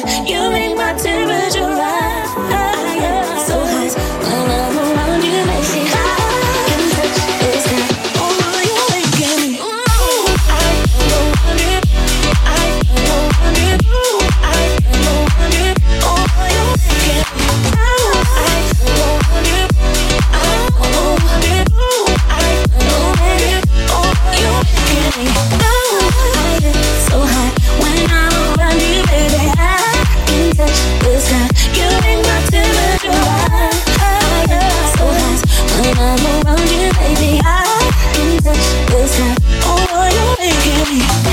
You make my temperature really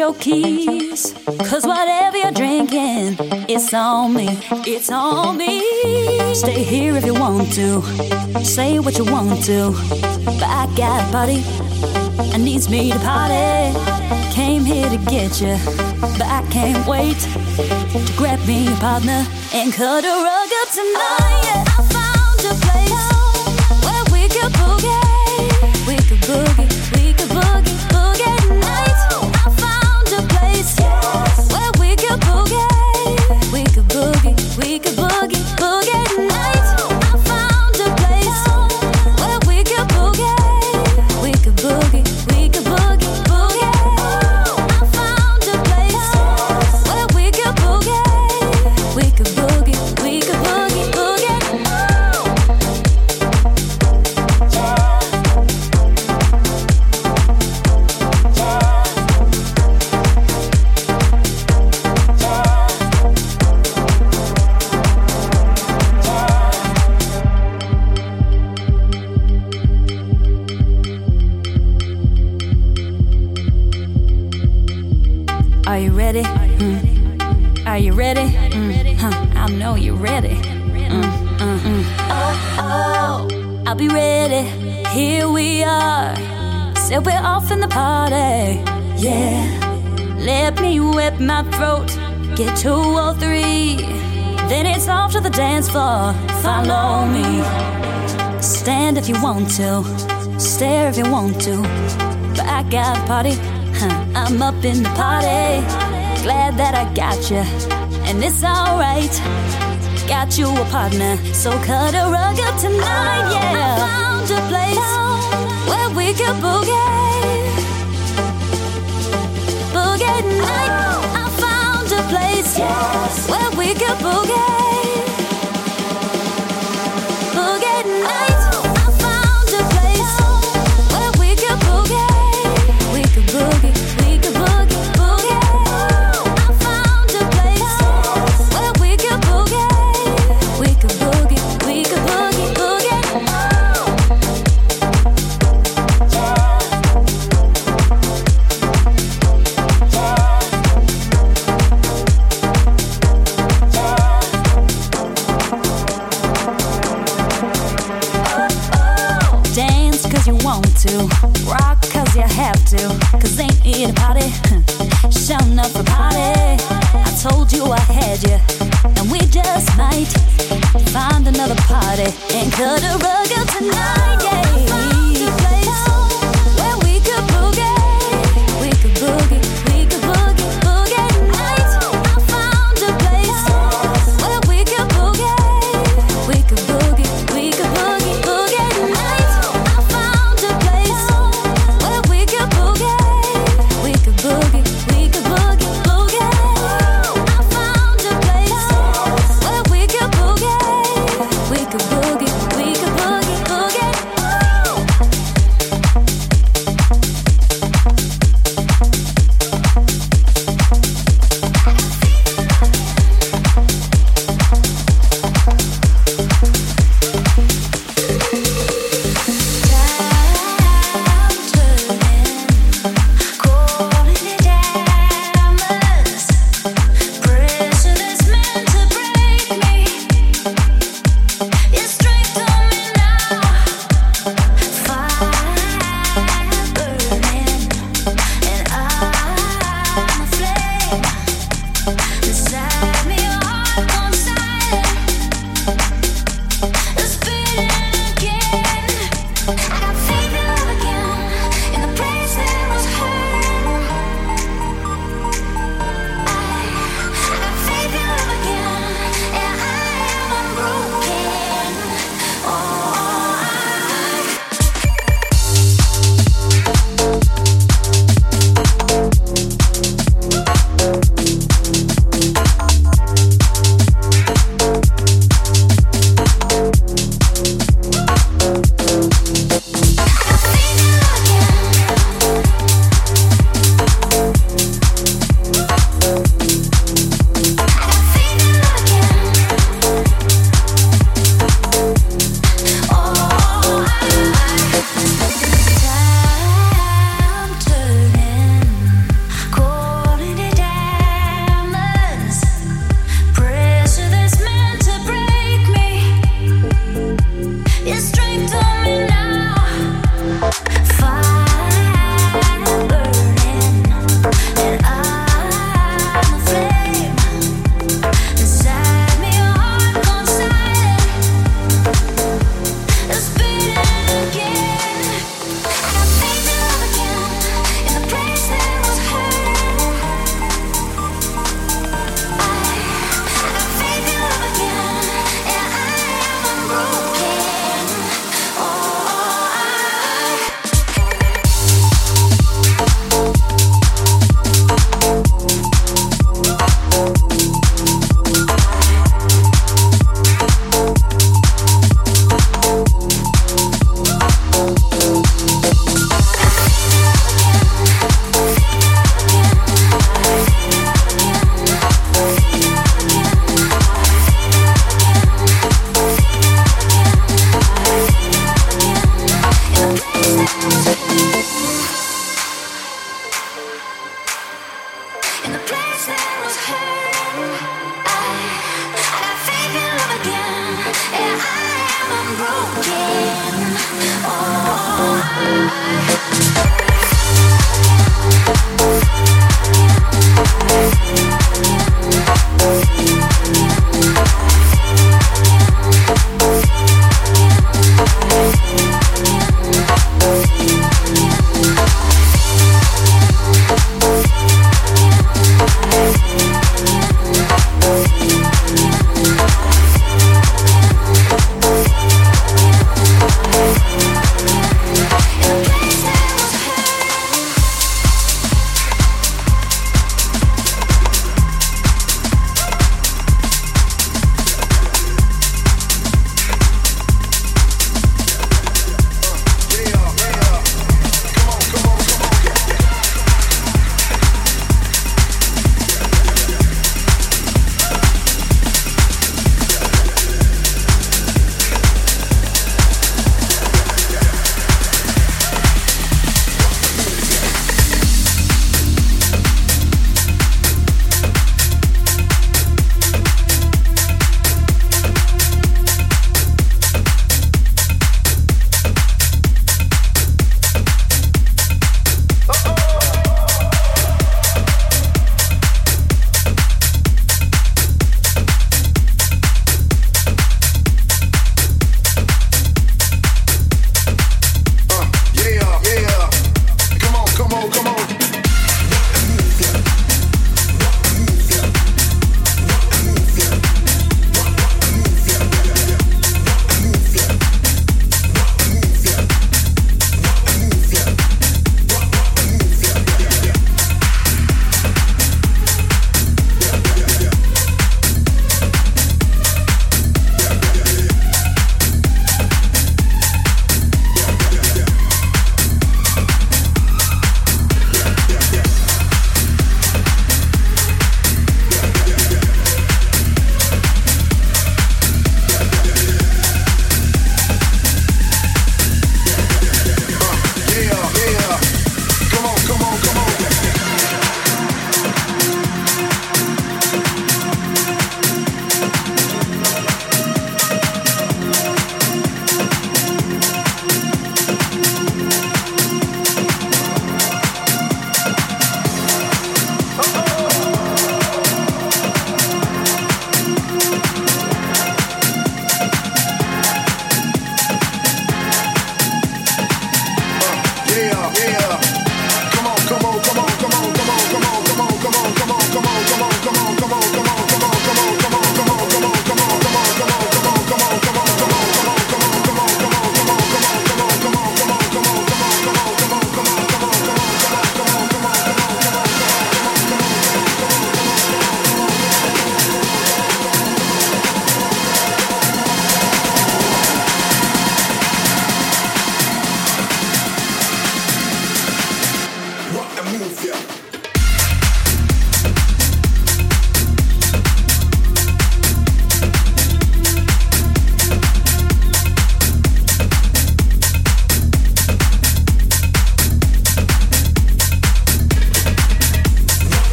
your keys. Cause whatever you're drinking, it's on me. It's on me. Stay here if you want to. Say what you want to. But I got a party and needs me to party. Came here to get you, but I can't wait to grab me a partner and cut a rug up tonight. Yeah, Are you ready? Mm. Are you ready? Mm. Huh. I know you're ready. Mm, mm, mm. Oh, oh, I'll be ready. Here we are. So we're off in the party. Yeah. Let me whip my throat. Get two or three. Then it's off to the dance floor. Follow me. Stand if you want to. Stare if you want to. But I got a party huh, I'm up in the party. Glad that I got you, and it's alright. Got you a partner, so cut a rug up tonight, oh, yeah. I found a place where we could boogie. Boogie night. Oh. I found a place where we could boogie. should've run.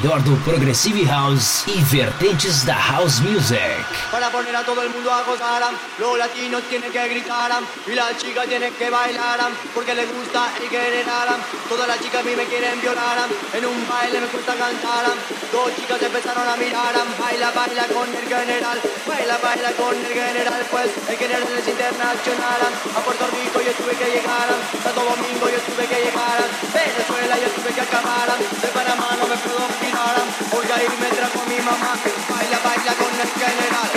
melhor do Progressive House e vertentes da House Music. para poner a todo el mundo a gozar. Los latinos tienen que gritar y las chicas tienen que bailar porque les gusta y quieren. Todas las chicas a mí me quieren violar. En un baile me gusta cantar. Dos chicas empezaron a mirar. Baila, baila con el general. Baila, baila con el general. Pues el general es internacional. A Puerto Rico yo tuve que llegar. Santo Domingo yo tuve que llegar. Venezuela yo tuve que acabar. De Panamá no me puedo girar. Olga y me trajo mi mamá. Baila, baila con el general.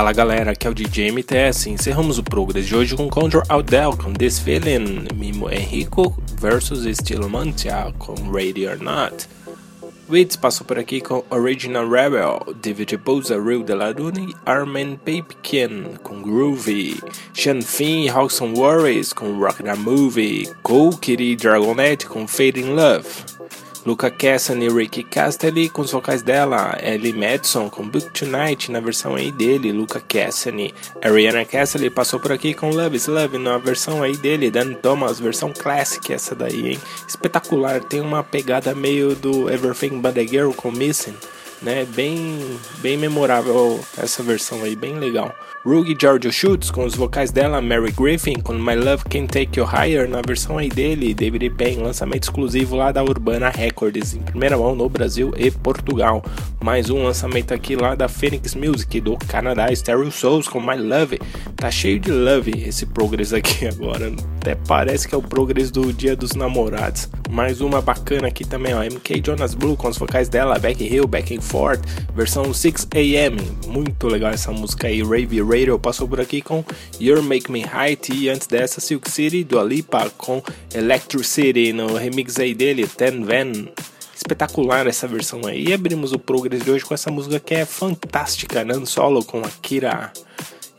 Fala galera, aqui é o DJ MTS. Encerramos o Progress de hoje com Control Aldel com This Feeling, Mimo Henrico versus Estilo Mantia com Ready or Not. Wits passou por aqui com Original Rebel, David Bouza, Real Delarune, Armin Papekin com Groovy, Sean Finn e Hawkson Worries com Rock the Movie, Kitty Dragonette com Fade in Love. Luca Cassian e Ricky Castelli com os vocais dela, Ellie Madison com Book Tonight na versão aí dele, Luca Cassian. Ariana Cassidy passou por aqui com Love is Love na versão aí dele, Dan Thomas, versão classic essa daí, hein? Espetacular, tem uma pegada meio do Everything But a Girl com Missing, né? Bem, bem memorável essa versão aí, bem legal. Rugi Giorgio Schultz com os vocais dela, Mary Griffin com My Love Can Take You Higher na versão aí dele, David Payne, lançamento exclusivo lá da Urbana Records, em primeira mão no Brasil e Portugal. Mais um lançamento aqui lá da Phoenix Music do Canadá, Stereo Souls com My Love. Tá cheio de love esse progress aqui agora, até parece que é o progress do Dia dos Namorados. Mais uma bacana aqui também, ó, MK Jonas Blue com os vocais dela, Back Hill, Back and Forth, versão 6am. Muito legal essa música aí, Rave Radio passou por aqui com You're Make Me Height e antes dessa Silk City do Alipa com Electricity no remix aí dele, Ten Van. Espetacular essa versão aí. E abrimos o Progress de hoje com essa música que é fantástica, Nan Solo com Akira.